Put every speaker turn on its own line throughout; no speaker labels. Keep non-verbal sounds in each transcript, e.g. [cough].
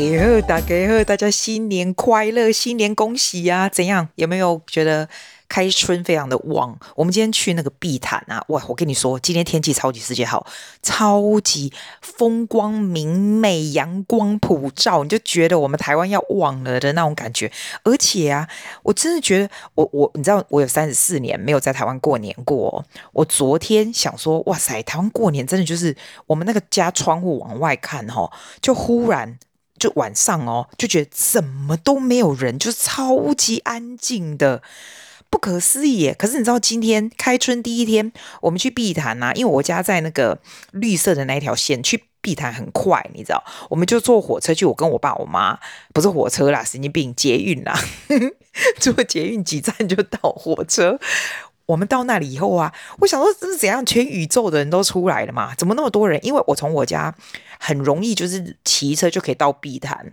家好，大家好，大家新年快乐，新年恭喜呀、啊！怎样？有没有觉得开春非常的旺？我们今天去那个碧潭啊，哇！我跟你说，今天天气超级世界好，超级风光明媚，阳光普照，你就觉得我们台湾要旺了的那种感觉。而且啊，我真的觉得，我我你知道，我有三十四年没有在台湾过年过。我昨天想说，哇塞，台湾过年真的就是我们那个家窗户往外看哈，就忽然。就晚上哦，就觉得怎么都没有人，就是超级安静的，不可思议。可是你知道今天开春第一天，我们去碧潭呐、啊，因为我家在那个绿色的那一条线，去碧潭很快，你知道，我们就坐火车去。我跟我爸我妈不是火车啦，神经病，捷运啦，[laughs] 坐捷运几站就到火车。我们到那里以后啊，我想说这是怎样，全宇宙的人都出来了嘛？怎么那么多人？因为我从我家很容易就是骑车就可以到碧潭，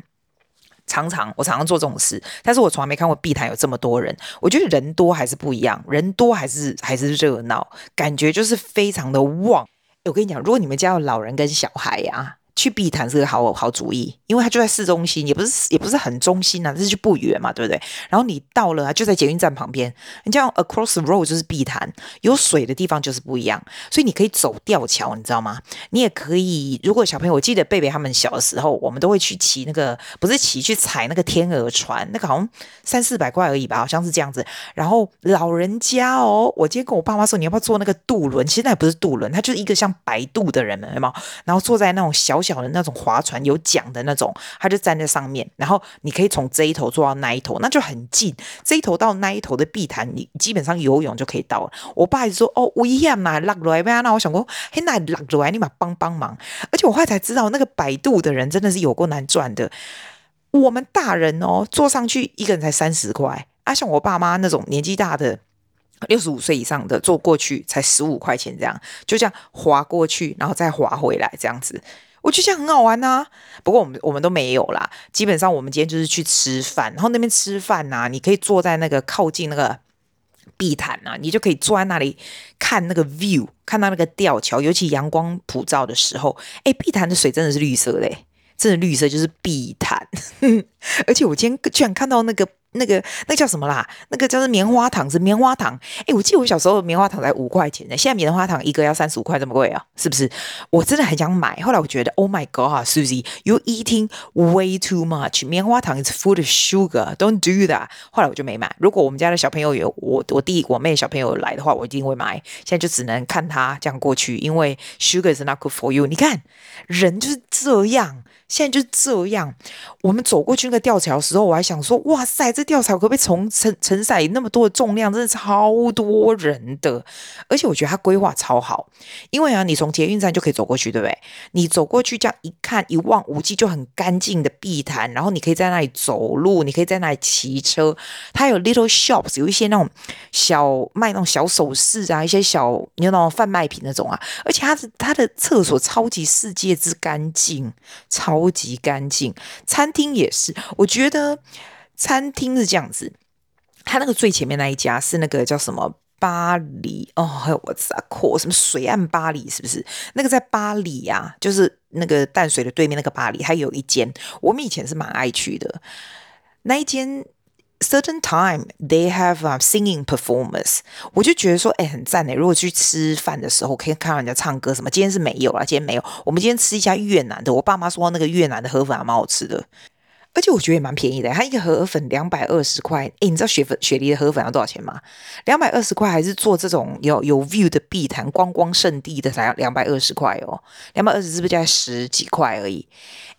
常常我常常做这种事，但是我从来没看过碧潭有这么多人。我觉得人多还是不一样，人多还是还是热闹，感觉就是非常的旺。我跟你讲，如果你们家有老人跟小孩、啊。去碧潭是个好好主意，因为它就在市中心，也不是也不是很中心啊，但是就不远嘛，对不对？然后你到了啊，就在捷运站旁边，你这样 across the road 就是碧潭，有水的地方就是不一样，所以你可以走吊桥，你知道吗？你也可以，如果小朋友，我记得贝贝他们小的时候，我们都会去骑那个，不是骑去踩那个天鹅船，那个好像三四百块而已吧，好像是这样子。然后老人家哦，我今天跟我爸妈说，你要不要坐那个渡轮？其实那也不是渡轮，它就是一个像摆渡的人们，有没有？然后坐在那种小。小的那种划船有桨的那种，他就站在上面，然后你可以从这一头坐到那一头，那就很近。这一头到那一头的碧潭，你基本上游泳就可以到了。我爸就说：“哦，危险嘛，落来不要。”那我想说：“嘿，那落落来，你嘛帮帮忙。”而且我后来才知道，那个摆渡的人真的是有够难赚的。我们大人哦，坐上去一个人才三十块，啊，像我爸妈那种年纪大的。六十五岁以上的坐过去才十五块钱，这样就这样划过去，然后再划回来，这样子，我觉得这样很好玩呐、不过我们我们都没有啦，基本上我们今天就是去吃饭，然后那边吃饭呐、你可以坐在那个靠近那个碧潭啊，你就可以坐在那里看那个 view，看到那个吊桥，尤其阳光普照的时候，哎，碧潭的水真的是绿色嘞，真的绿色就是碧潭，[laughs] 而且我今天居然看到那个。那个那叫什么啦？那个叫做棉花糖，是棉花糖。哎，我记得我小时候棉花糖才五块钱呢，现在棉花糖一个要三十五块，这么贵啊？是不是？我真的很想买。后来我觉得，Oh my God，Susie，you eating way too much。棉花糖 is full of sugar，don't do that。后来我就没买。如果我们家的小朋友有我我弟我妹小朋友来的话，我一定会买。现在就只能看他这样过去，因为 sugar is not good for you。你看，人就是这样。现在就是这样，我们走过去那个吊桥的时候，我还想说，哇塞，这吊桥可不可以从承承载那么多的重量？真的超多人的，而且我觉得它规划超好，因为啊，你从捷运站就可以走过去，对不对？你走过去这样一看，一望无际，就很干净的碧潭，然后你可以在那里走路，你可以在那里骑车，它有 little shops，有一些那种小卖那种小首饰啊，一些小有那种贩卖品那种啊，而且它的它的厕所超级世界之干净，超。超级干净，餐厅也是。我觉得餐厅是这样子，它那个最前面那一家是那个叫什么巴黎哦，还有我啥阔什么水岸巴黎是不是？那个在巴黎呀、啊，就是那个淡水的对面那个巴黎，还有一间我们以前是蛮爱去的那一间。Certain time they have a singing performance，我就觉得说，哎，很赞哎！如果去吃饭的时候可以看到人家唱歌什么，今天是没有啦，今天没有。我们今天吃一家越南的，我爸妈说那个越南的河粉还蛮好吃的，而且我觉得也蛮便宜的。它一个河粉两百二十块，哎，你知道雪粉雪梨的河粉要多少钱吗？两百二十块，还是做这种有有 view 的碧潭观光圣地的才要两百二十块哦？两百二十是不是就十几块而已？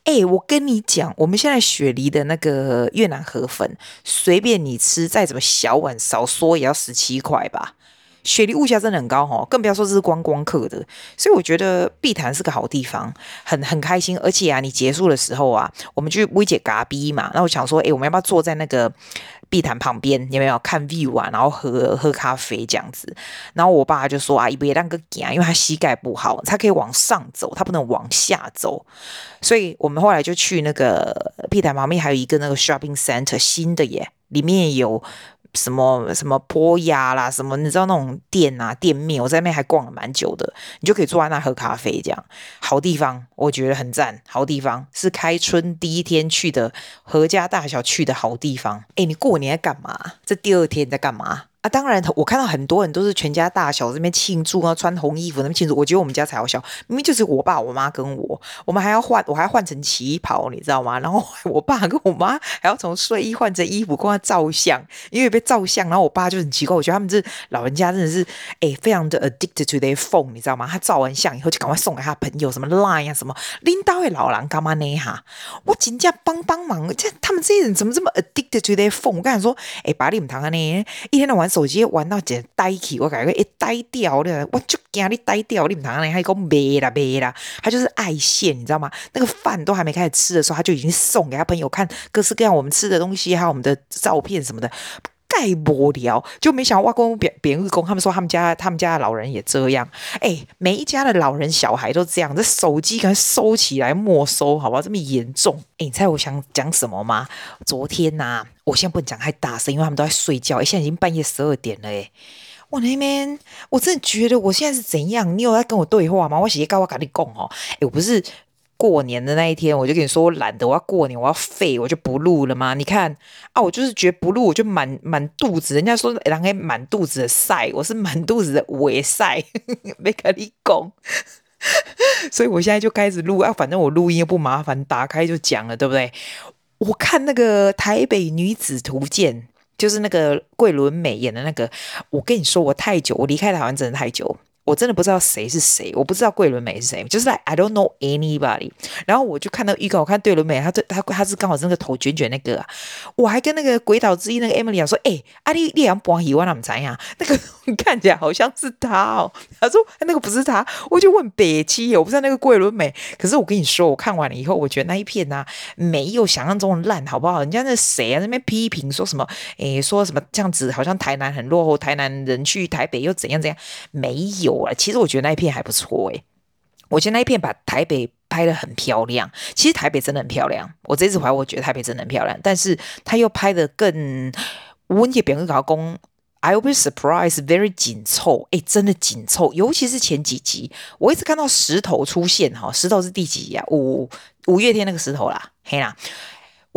哎、我跟你讲，我们现在雪梨的那个越南河粉，随便你吃，再怎么小碗少说也要十七块吧。雪梨物价真的很高哦，更不要说这是观光客的。所以我觉得碧潭是个好地方，很很开心。而且啊，你结束的时候啊，我们去威姐嘎逼嘛，那我想说，哎、我们要不要坐在那个？碧潭旁边有没有看 view 啊？然后喝喝咖啡这样子。然后我爸就说啊，别让个惊，因为他膝盖不好，他可以往上走，他不能往下走。所以我们后来就去那个碧潭旁边还有一个那个 shopping center 新的耶，里面有什么什么坡呀啦，什么你知道那种店啊店面，我在那边还逛了蛮久的，你就可以坐在那喝咖啡，这样好地方，我觉得很赞，好地方是开春第一天去的，阖家大小去的好地方。哎，你过年在干嘛？这第二天你在干嘛？啊，当然，我看到很多人都是全家大小这边庆祝啊，穿红衣服那边庆祝。我觉得我们家才好笑，明明就是我爸、我妈跟我，我们还要换，我还要换成旗袍，你知道吗？[laughs] 然后我爸跟我妈还要从睡衣换成衣服，跟他照相，因为被照相。然后我爸就很奇怪，我觉得他们这老人家真的是哎，非常的 addicted to their phone，你知道吗？他照完相以后就赶快送给他朋友，什么 line 啊，什么拎到位老人干嘛呢？哈，我请假帮帮忙，这他们这些人怎么这么 addicted to their phone？我跟你说，哎，把你们堂呢，一天到晚。手机玩到直呆起，我感觉一呆掉了，我就惊你呆掉，你们堂呢还讲没啦没啦，他就是爱现，你知道吗？那个饭都还没开始吃的时候，他就已经送给他朋友看各式各样我们吃的东西，还有我们的照片什么的，盖无聊，就没想到外公别别人公，他们说他们家他们家的老人也这样，哎，每一家的老人小孩都这样，这手机赶快收起来没收，好不好？这么严重，哎，你猜我想讲什么吗？昨天呐、我现在不能讲太大声，因为他们都在睡觉。现在已经半夜十二点了，哎，我那边我真的觉得我现在是怎样？你有在跟我对话吗？我写告我跟你讲哦，哎，我不是过年的那一天，我就跟你说我懒得，我要过年，我要废，我就不录了吗？你看啊，我就是觉得不录，我就满满肚子。人家说人家满肚子的晒，我是满肚子的伪晒，[laughs] 没跟你讲。所以我现在就开始录啊，反正我录音又不麻烦，打开就讲了，对不对？我看那个《台北女子图鉴》，就是那个桂纶镁演的那个。我跟你说，我太久，我离开台湾真的太久。我真的不知道谁是谁，我不知道桂纶镁是谁，就是 like I don't know anybody。然后我就看到预告，我看桂纶镁，他对他他是刚好是那个头卷卷那个啊。我还跟那个鬼岛之一那个 Emily 说，哎、阿丽丽阳博喜欢他们怎样？[laughs] 那个看起来好像是他哦。他说那个不是他，我就问北七，我不知道那个桂纶镁。可是我跟你说，我看完了以后，我觉得那一片呢、啊，没有想象中的烂，好不好？人家那谁啊，那边批评说什么？哎、说什么这样子，好像台南很落后，台南人去台北又怎样怎样？没有。其实我觉得那一片还不错诶，我觉得那一片把台北拍得很漂亮。其实台北真的很漂亮，我这次回来我觉得台北真的很漂亮，但是他又拍得更温也别人搞工，I will be surprised very 紧凑，诶，真的紧凑，尤其是前几集，我一直看到石头出现哈，石头是第几集啊？五五月天那个石头啦，嘿啦。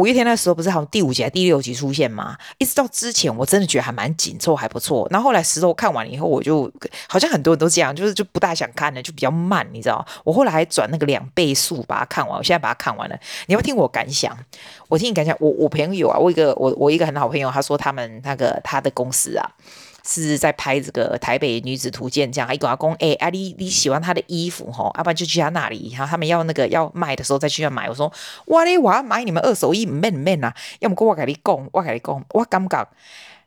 五月天那时候不是好像第五集还第六集出现吗？一直到之前我真的觉得还蛮紧凑，还不错。然后后来石头看完了以后，我就好像很多人都这样，就是就不大想看了，就比较慢，你知道？我后来还转那个两倍速把它看完，我现在把它看完了。你要听我感想？我听你感想。我我朋友啊，我一个我我一个很好朋友，他说他们那个他的公司啊。是在拍这个台北女子图鉴，这样一个阿公，哎，阿丽你喜欢她的衣服吼，要不然就去她那里，然后他们要那个要卖的时候再去那买。我说，我嘞，我要买你们二手衣，唔免唔免啊，要么我跟你讲，我跟你讲，我感觉。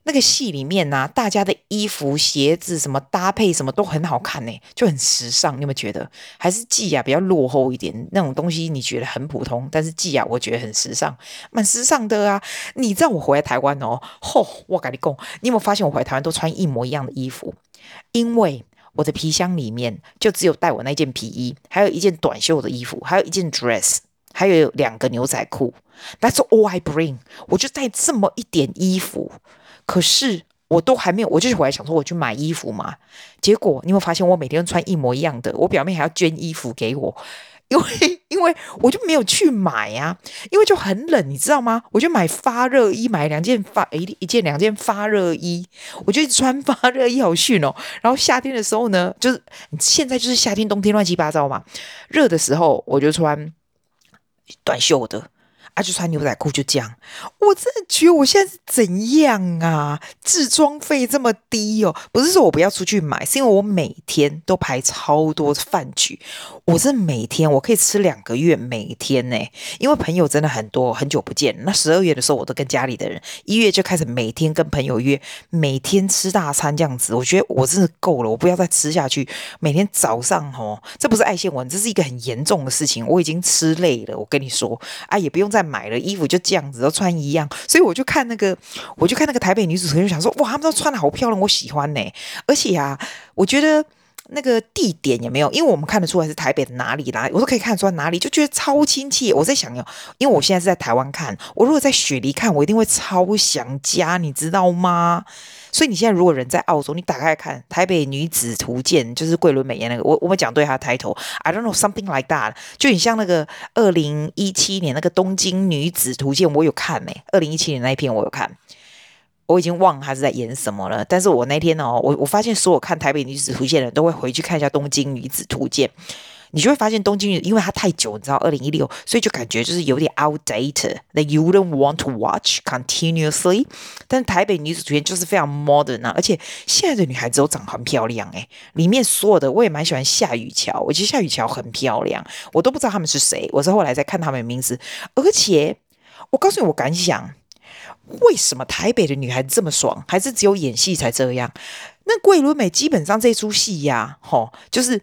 那个戏里面呢、大家的衣服、鞋子什么搭配什么都很好看呢，就很时尚。你有没有觉得？还是季亚比较落后一点？那种东西你觉得很普通，但是季亚我觉得很时尚，蛮时尚的啊。你知道我回来台湾哦，吼、我跟你讲，你有没有发现我回来台湾都穿一模一样的衣服？因为我的皮箱里面就只有带我那件皮衣，还有一件短袖的衣服，还有一件 dress，还有两个牛仔裤。That's all I bring，我就带这么一点衣服。可是我都还没有，我就是回来想说我去买衣服嘛。结果你有发现我每天都穿一模一样的？我表妹还要捐衣服给我，因为 [laughs] 因为我就没有去买呀、啊，因为就很冷，你知道吗？我就买发热衣，买两件发一一件两件发热衣，我就穿发热衣好逊哦。然后夏天的时候呢，就是现在就是夏天冬天乱七八糟嘛，热的时候我就穿短袖的。啊，就穿牛仔裤就这样，我真的觉得我现在是怎样啊？置装费这么低哦，不是说我不要出去买，是因为我每天都排超多饭局，我是每天我可以吃两个月，每天呢，因为朋友真的很多，很久不见。那十二月的时候，我都跟家里的人，一月就开始每天跟朋友约，每天吃大餐这样子，我觉得我真的够了，我不要再吃下去。每天早上哦，这不是爱现文，这是一个很严重的事情，我已经吃累了，我跟你说，啊，也不用再。买了衣服就这样子都穿一样，所以我就看那个，我就看那个台北女主持人，就想说哇，他们都穿得好漂亮，我喜欢呢。而且啊，我觉得那个地点也没有？因为我们看得出来是台北的哪里啦，我都可以看得出来哪里，就觉得超亲切。我在想哟，因为我现在是在台湾看，我如果在雪梨看，我一定会超想家，你知道吗？所以你现在如果人在澳洲，你打开看《台北女子图鉴》，就是桂纶镁演那个，我我们讲对她的 title，I don't know something like that，就很像那个二零一七年那个《东京女子图鉴》，我有看没？二零一七年那一篇我有看，我已经忘了他是在演什么了。但是我那天哦，我我发现所有看《台北女子图鉴》的人都会回去看一下《东京女子图鉴》。你就会发现东京，因为它太久，你知道，二零一六，所以就感觉就是有点 outdated，that you wouldn't want to watch continuously。但台北女子图鉴就是非常 modern 啊，而且现在的女孩子都长得很漂亮诶，里面所有的我也蛮喜欢夏雨乔，我觉得夏雨乔很漂亮，我都不知道他们是谁，我是后来才看他们的名字。而且我告诉你，我敢想，为什么台北的女孩子这么爽，还是只有演戏才这样？那桂纶镁基本上这出戏呀，吼，就是。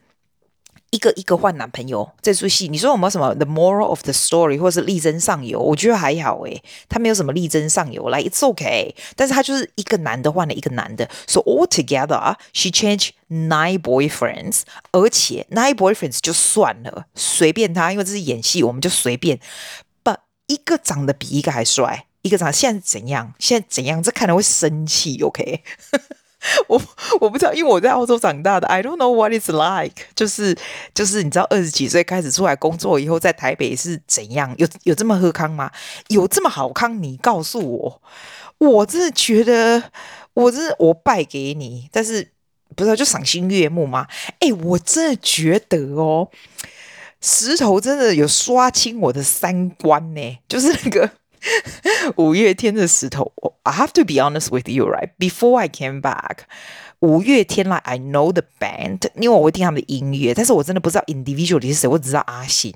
一个一个换男朋友，这出戏你说有没有什么 the moral of the story 或是力争上游？我觉得还好诶，他没有什么力争上游来 it's okay。但是他就是一个男的换了一个男的，so altogether she changed nine boyfriends，而且 nine boyfriends 就算了，随便他，因为这是演戏，我们就随便。But 一个长得比一个还帅，一个长得现在怎样？现在怎样？这看了会生气，OK？[laughs] 我我不知道，因为我在澳洲长大的，I don't know what it's like 就是。就是，你知道二十几岁开始出来工作以后，在台北是怎样？有有这么喝康吗？有这么好康？你告诉我，我真的觉得，我真的我败给你。但是不知道就赏心悦目吗？哎，我真的觉得哦，石头真的有刷新我的三观呢，就是那个。[laughs] 五月天的石头，I have to be honest with you, right? Before I came back，五月天来，I know the band，因为我会听他们的音乐，但是我真的不知道 individual 是谁，我只知道阿信。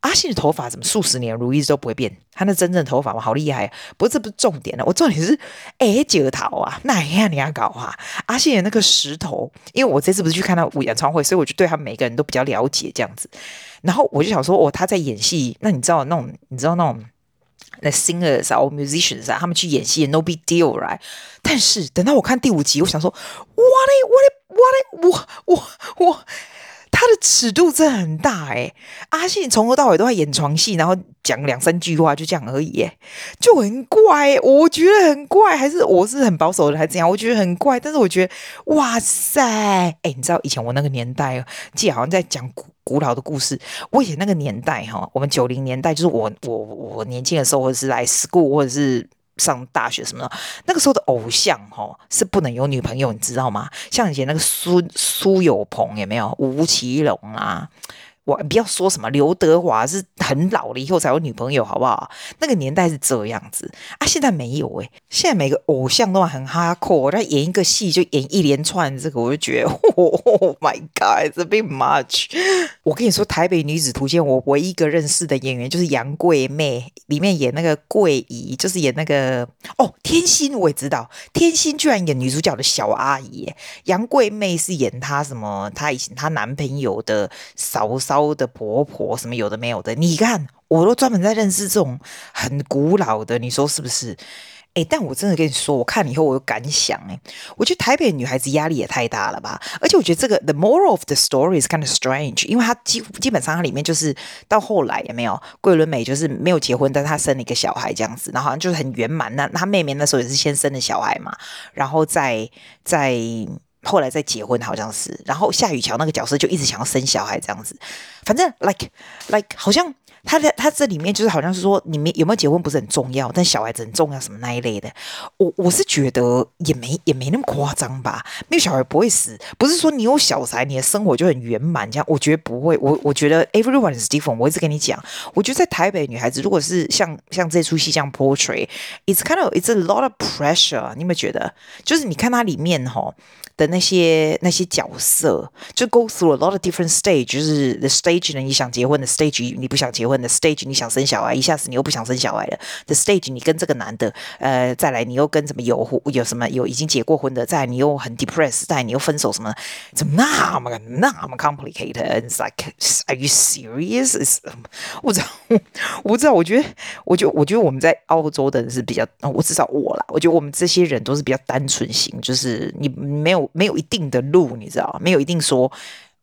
阿信的头发怎么数十年如一日都不会变？他那真正的头发嘛，好厉害！不过这不是重点了，我重点是，哎，九桃啊，那样你要搞啊？阿信的那个石头，因为我这次不是去看他演唱会，所以我就对他每个人都比较了解这样子。然后我就想说，哦，他在演戏，那你知道那种，你知道那种。那 singers 啊，or musicians 啊，他们去演戏，no big deal，right？但是等到我看第五集，我想说，what，what，what，我我我。他的尺度真的很大哎，阿信从头到尾都在演床戏，然后讲两三句话就这样而已，哎，就很怪，我觉得很怪，还是我是很保守的，还是怎样？我觉得很怪，但是我觉得，哇塞，哎，你知道以前我那个年代，记得好像在讲古古老的故事。我以前那个年代哈，我们九零年代，就是我我我年轻的时候，或者是来 school，或者是。上大学什么的，那个时候的偶像吼是不能有女朋友，你知道吗？像以前那个苏苏有朋有没有？吴奇隆啊。我不要说什么刘德华是很老了以后才有女朋友，好不好？那个年代是这样子啊，现在没有诶、现在每个偶像都很哈扣，他演一个戏就演一连串，这个我就觉得，Oh [laughs] my God，it's bit much。我跟你说，《台北女子图鉴》，我唯一一个认识的演员就是杨贵媚，里面演那个桂姨，就是演那个哦，天心我也知道，天心居然演女主角的小阿姨，杨贵媚是演她什么？她以前她男朋友的嫂嫂。的婆婆什么有的没有的，你看我都专门在认识这种很古老的，你说是不是？诶，但我真的跟你说，我看了以后我有感想诶，我觉得台北女孩子压力也太大了吧？而且我觉得这个 the moral of the story is kind of strange，因为她基基本上它里面就是到后来也没有桂纶镁就是没有结婚，但是她生了一个小孩这样子，然后好像就是很圆满。那她妹妹那时候也是先生了小孩嘛，然后再再。后来再结婚好像是，然后夏雨乔那个角色就一直想要生小孩这样子，反正 like like 好像他在他这里面就是好像是说你们有没有结婚不是很重要，但小孩子很重要什么那一类的。我我是觉得也没也没那么夸张吧，没有小孩不会死，不是说你有小孩你的生活就很圆满这样，我觉得不会。我我觉得 everyone is different。我一直跟你讲，我觉得在台北女孩子如果是像像这出戏这样 portray，it's kind of it's a lot of pressure。你有没有觉得？就是你看它里面哈。的那些那些角色，就 go through a lot of different stage，就是 the stage 呢，你想结婚的 stage，你不想结婚的 stage，你想生小孩，一下子你又不想生小孩了。The stage，你跟这个男的，呃，再来你又跟什么有有什么有已经结过婚的，再来你又很 depressed，再来你又分手什么，怎么那么那么 complicated？It's like are you serious？[laughs] 我知道，[laughs] 我知道，我觉得，我觉得，我觉得我们在澳洲的人是比较，我至少我啦，我觉得我们这些人都是比较单纯型，就是你没有没有一定的路，你知道，没有一定说。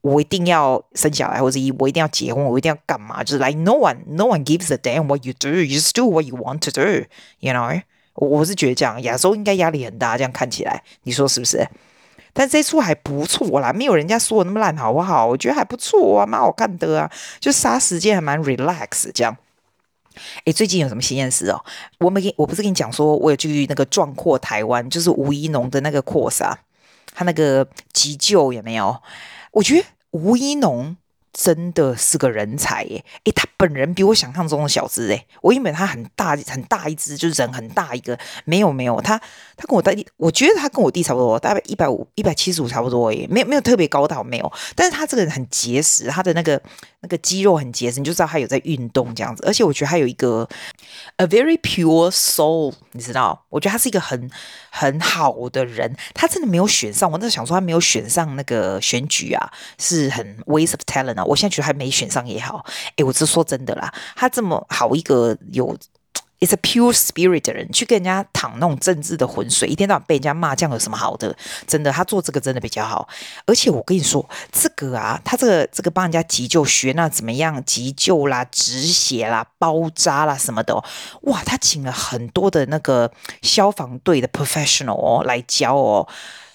我一定要生小孩，或者我一定要结婚，我一定要干嘛？就是 like no one, no one gives a damn what you do. You just do what you want to do. You know？我我是觉得这样，亚洲应该压力很大，这样看起来，你说是不是？但这出还不错啦，没有人家说的那么烂，好不好？我觉得还不错啊，蛮好看的啊，就杀时间还蛮 relax 这样。诶，最近有什么新鲜事哦？我没给，我不是跟你讲说，我有去那个壮阔台湾，就是吴怡农的那个 course 啊，他那个急救有没有？我觉得吴一农真的是个人才耶！诶，他本人比我想象中的小只诶，我以为他很大很大一只，就是人很大一个。没有没有，他他跟我弟，我觉得他跟我弟差不多，大概一百五一百七十五差不多耶，没有没有特别高大没有。但是他这个人很结实，他的那个那个肌肉很结实，你就知道他有在运动这样子。而且我觉得他有一个 a very pure soul，你知道？我觉得他是一个很很好的人。他真的没有选上，我那时候想说他没有选上那个选举啊，是很 waste of talent 啊。我现在觉得还没选上也好，诶，我是说真的啦，他这么好一个有。It's a pure spirit 的人去跟人家淌那种政治的浑水，一天到晚被人家骂，这样有什么好的？真的，他做这个真的比较好。而且我跟你说，这个啊，他这个这个帮人家急救学那怎么样？急救啦、止血啦、包扎啦什么的，哇，他请了很多的那个消防队的 professional 哦来教哦。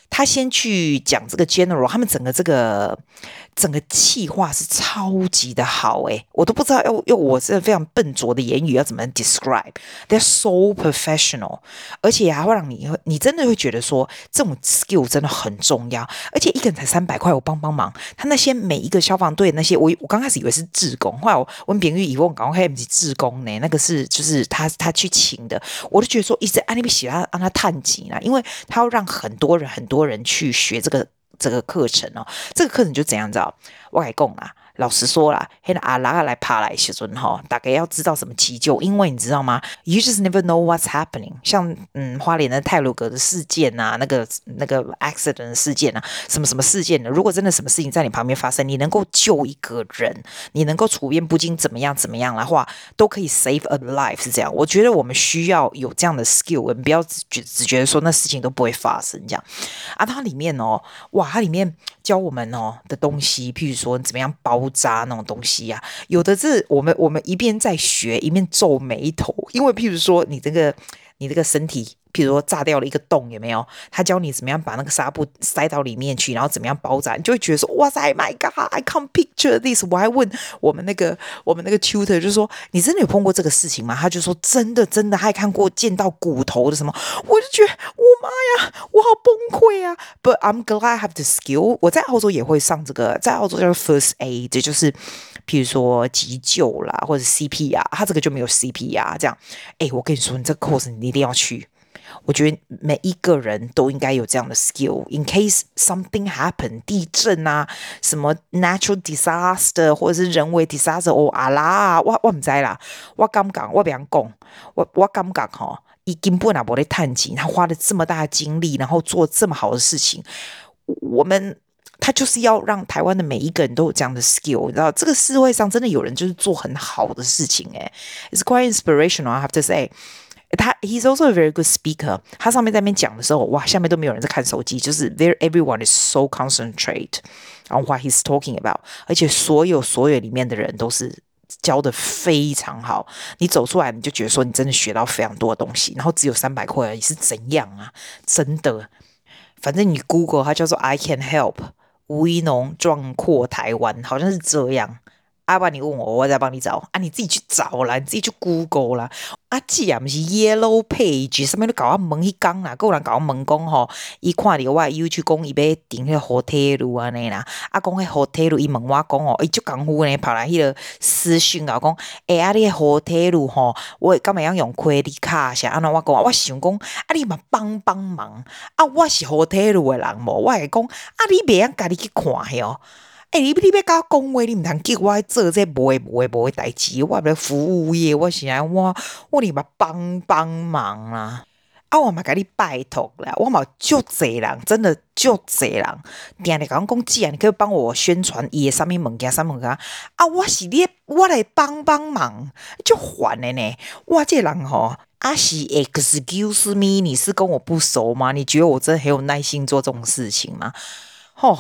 他先去讲这个 general，他们整个这个整个企划是超级的好诶，我都不知道要用我这非常笨拙的言语要怎么 describe。They're so professional，而且还会让你你真的会觉得说这种 skill 真的很重要。而且一个人才三百块，我帮帮忙。他那些每一个消防队那些，我我刚开始以为是志工，后来我问别人以后，我刚开始志工呢，那个是就是他他去请的，我都觉得说一直按那边写他让他探级啦，因为他要让很多人很多。人去学这个这个课程哦，这个课程就怎样子哦，我来讲啦。老实说啦，现在阿拉来爬来时阵哈，大概要知道什么急救，因为你知道吗？You just never know what's happening。像嗯，花莲的泰鲁格的事件啊，那个那个 accident 事件啊，什么什么事件呢？如果真的什么事情在你旁边发生，你能够救一个人，你能够处变不惊，怎么样怎么样的话，都可以 save a life，是这样。我觉得我们需要有这样的 skill，我们不要只只觉得说那事情都不会发生这样。啊，它里面哦，哇，它里面。教我们哦的东西，譬如说怎么样包扎那种东西呀、有的是我们我们一边在学，一边皱眉头，因为譬如说你这个你这个身体。譬如说炸掉了一个洞，有没有？他教你怎么样把那个纱布塞到里面去，然后怎么样包扎，你就会觉得说：“哇塞，My God，I can't picture this。”我还问我们那个我们那个 tutor，就说：“你真的有碰过这个事情吗？”他就说：“真的，真的，还看过见到骨头的什么。”我就觉得，我妈呀，我好崩溃啊！But I'm glad I have the skill。我在澳洲也会上这个，在澳洲叫 First Aid，这就是譬如说急救啦，或者 CPR，他这个就没有 CPR 这样。哎，我跟你说，你这个 course 你一定要去。我觉得每一个人都应该有这样的 skill，in case something happen，地震啊，什么 natural disaster 或者是人为 disaster，哦啊啦，我我唔知啦，我敢讲，我别讲，我我敢讲哈，伊根本啊无咧趁钱，他花了这么大的精力，然后做这么好的事情，我们他就是要让台湾的每一个人都有这样的 skill，你知道，这个社会上真的有人就是做很好的事情，诶，it's quite inspirational，I have to say。他 he's also a very good speaker。他上面在那边讲的时候，哇，下面都没有人在看手机，就是 there everyone is so concentrate on what he's talking about。而且所有所有里面的人都是教的非常好，你走出来你就觉得说你真的学到非常多的东西，然后只有三百块而已，是怎样啊？真的，反正你 Google 它叫做 I can help 吴怡农壮阔台湾，好像是这样。阿爸，你问我，我再帮你找啊！你自己去找啦，你自己去 Google 啦。啊，既然不是 Yellow Page，上面都搞我问去讲啦，有人搞我问讲吼，伊看着我 YouTube 讲伊要订迄个 hotel 安尼啦，啊，讲迄 hotel 伊问我讲吼，伊足功夫呢，跑来迄个私讯啊，讲哎啊，你 hotel 吼，我敢会用用 credit 卡？啥安怎我讲？我想讲啊，你嘛帮帮忙啊，我是 hotel 的人无，我会讲啊，你袂用家己去看哟。哎、欸，你你别跟我讲话，你唔通叫我做这无诶无诶无诶代志，我系服务业，我是来我我你嘛帮帮忙啦。啊，我嘛甲你拜托啦，我嘛就济人，真的就济人，定定甲我讲姐啊，你可以帮我宣传伊诶啥物物件啥物件啊，我是你，我来帮帮忙，就烦诶呢。我这人吼，啊是 excuse me，你是跟我不熟吗？你觉得我真的很有耐心做这种事情吗？吼，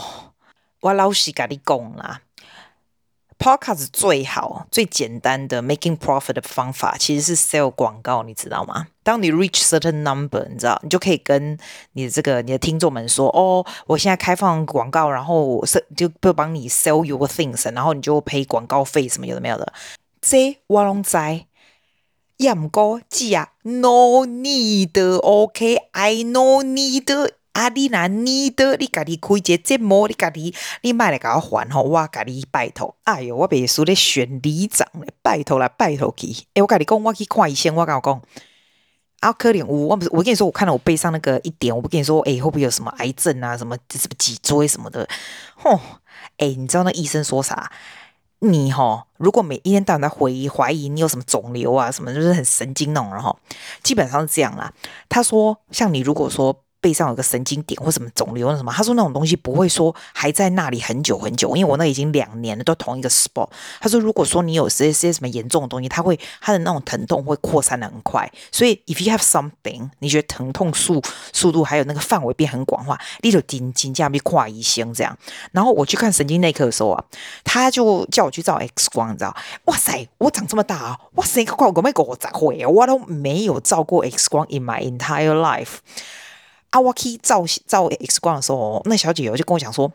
我老实跟你讲啦。Podcast 最好、最简单的 making profit 的方法，其实是 sell 广告，你知道吗？当你 reach certain number，你知道，你就可以跟你的这个你的听众们说：“哦，我现在开放广告，然后是就不帮你 sell your things，然后你就 pay 广告费什么有的没有的。”这我拢知，也毋过姐啊，no need，OK，I no need。啊！你若你的，你家己开一个节目，你家己你卖来甲我还吼，我甲你拜托。哎哟，我别输咧选里长咧，拜托啦，拜托去。诶、我甲你讲，我去看医生，我甲我讲，啊，可能我我我跟你说，我看到我背上那个一点，我不跟你说，诶、欸，会不会有什么癌症啊？什么什么脊椎什么的？吼，诶、你知道那医生说啥？你吼，如果每一天到晚在怀疑怀疑你有什么肿瘤啊，什么就是很神经那种，然后基本上是这样啦。他说，像你如果说。背上有个神经点或什么肿瘤什么，他说那种东西不会说还在那里很久很久，因为我那已经两年了，都同一个 spot。他说如果说你有些些什么严重的东西，他会他的那种疼痛会扩散的很快，所以 if you have something，你觉得疼痛速速度还有那个范围变很广的话，你就紧紧这样去看医生这样。然后我去看神经内科的时候啊，他就叫我去照 X 光，你知道？哇塞，我长这么大啊，哇塞，快我没给我咋会？我都没有照过 X 光 in my entire life。阿瓦基照照 X 光的时候，那小姐姐就跟我讲说：“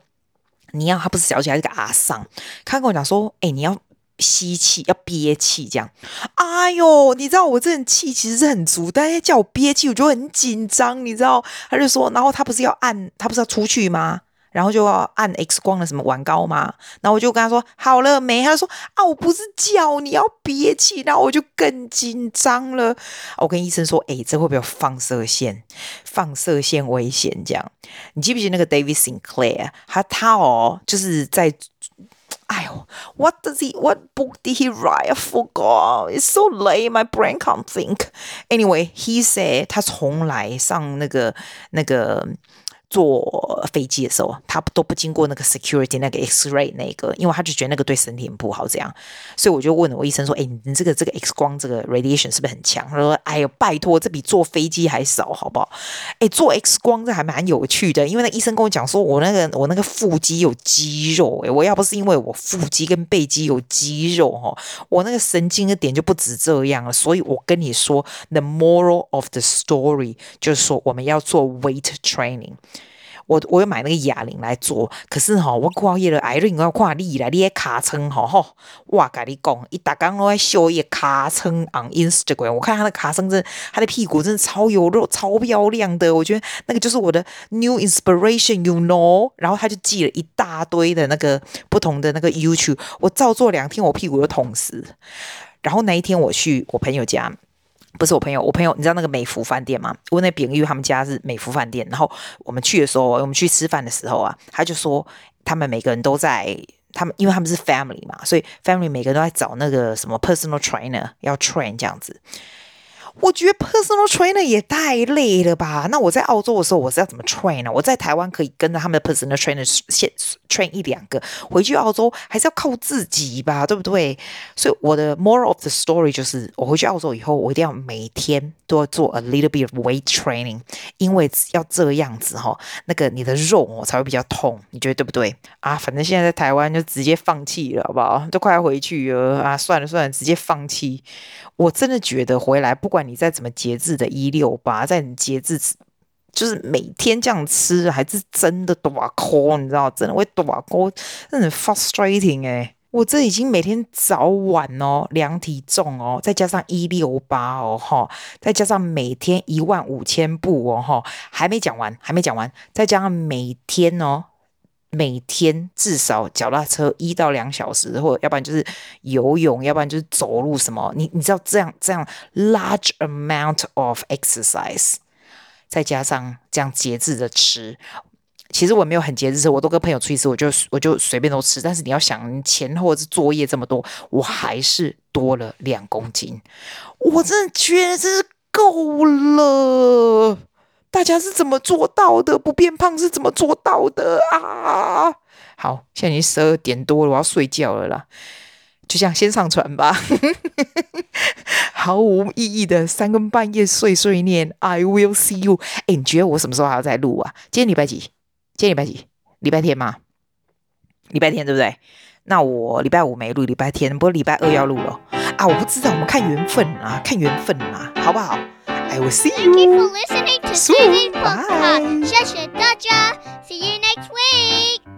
你要她不是小姐，还是个阿桑。”她跟我讲说：“哎、你要吸气，要憋气，这样。”哎呦，你知道我这人气其实是很足，但是叫我憋气，我就很紧张，你知道？他就说：“然后他不是要按，他不是要出去吗？”然后就要按 X 光的什么软膏嘛，然后我就跟他说好了没？他说啊，我不是叫你要憋气，然后我就更紧张了。我跟医生说，哎，这会不会有放射线？放射线危险这样。你记不记得那个 David Sinclair？他他哦，就是在，哎呦，What does he? What book did he write? I forgot. It's so late. My brain can't think. Anyway, he said 他从来上那个那个。坐飞机的时候，他都不经过那个 security 那个 X-ray 那个，因为他就觉得那个对身体很不好，这样，所以我就问了我医生说：“哎，你这个这个 X 光这个 radiation 是不是很强？”他说：“哎呦，拜托，这比坐飞机还少，好不好？”哎，做 X 光这还蛮有趣的，因为那医生跟我讲说，我那个我那个腹肌有肌肉，哎，我要不是因为我腹肌跟背肌有肌肉哈，我那个神经的点就不止这样了。所以我跟你说，the moral of the story 就是说我们要做 weight training。我我要买那个哑铃来做，可是哈，我看伊个艾伦，我要看你来，你个尻川吼吼，哇跟你讲，伊逐工拢在秀伊个尻川 on Instagram，我看他的尻川真，他的屁股真的超有肉，超漂亮的，我觉得那个就是我的 new inspiration，you know。然后他就寄了一大堆的那个不同的那个 YouTube，我照做两天，我屁股就痛死。然后那一天我去我朋友家。不是我朋友，我朋友你知道那个美孚饭店吗？我那朋友他们家是美孚饭店，然后我们去的时候，我们去吃饭的时候啊，他就说他们每个人都在，他们因为他们是 family 嘛，所以 family 每个人都在找那个什么 personal trainer 要 train 这样子。我觉得 personal trainer 也太累了吧？那我在澳洲的时候，我是要怎么 train 呢？我在台湾可以跟着他们的 personal trainer 先 train 一两个，回去澳洲还是要靠自己吧，对不对？所以我的 moral of the story 就是，我回去澳洲以后，我一定要每天都要做 a little bit of weight training，因为要这样子哈，那个你的肉哦才会比较痛，你觉得对不对？啊，反正现在在台湾就直接放弃了，好不好？都快要回去了啊，算了算了，直接放弃。我真的觉得回来不管。你再怎么节制的一六八，再节制吃，就是每天这样吃，还是真的大口，你知道，真的会大口，真的很 frustrating 哎、我这已经每天早晚哦量体重哦，再加上一六八哦哈，再加上每天一万五千步哦哈，还没讲完，还没讲完，再加上每天哦。每天至少脚踏车一到两小时，或者要不然就是游泳，要不然就是走路什么。你你知道这样这样 large amount of exercise，再加上这样节制的吃，其实我没有很节制吃，我都跟朋友出去吃，我就我就随便都吃。但是你要想前后是作业这么多，我还是多了两公斤。我真的觉得真是够了。大家是怎么做到的？不变胖是怎么做到的啊？好，现在已经十二点多了，我要睡觉了啦。就这样，先上传吧。[laughs] 毫无意义的三更半夜碎碎念。I will see you。哎，你觉得我什么时候还要再录啊？今天礼拜几？今天礼拜几？礼拜天吗？礼拜天对不对？那我礼拜五没录，礼拜天不过礼拜二要录了啊！我不知道，我们看缘分啊，看缘分啊，好不好 I will see Thank you.
Thank you for listening to Soon. Susie's podcast. Shasha See you next week.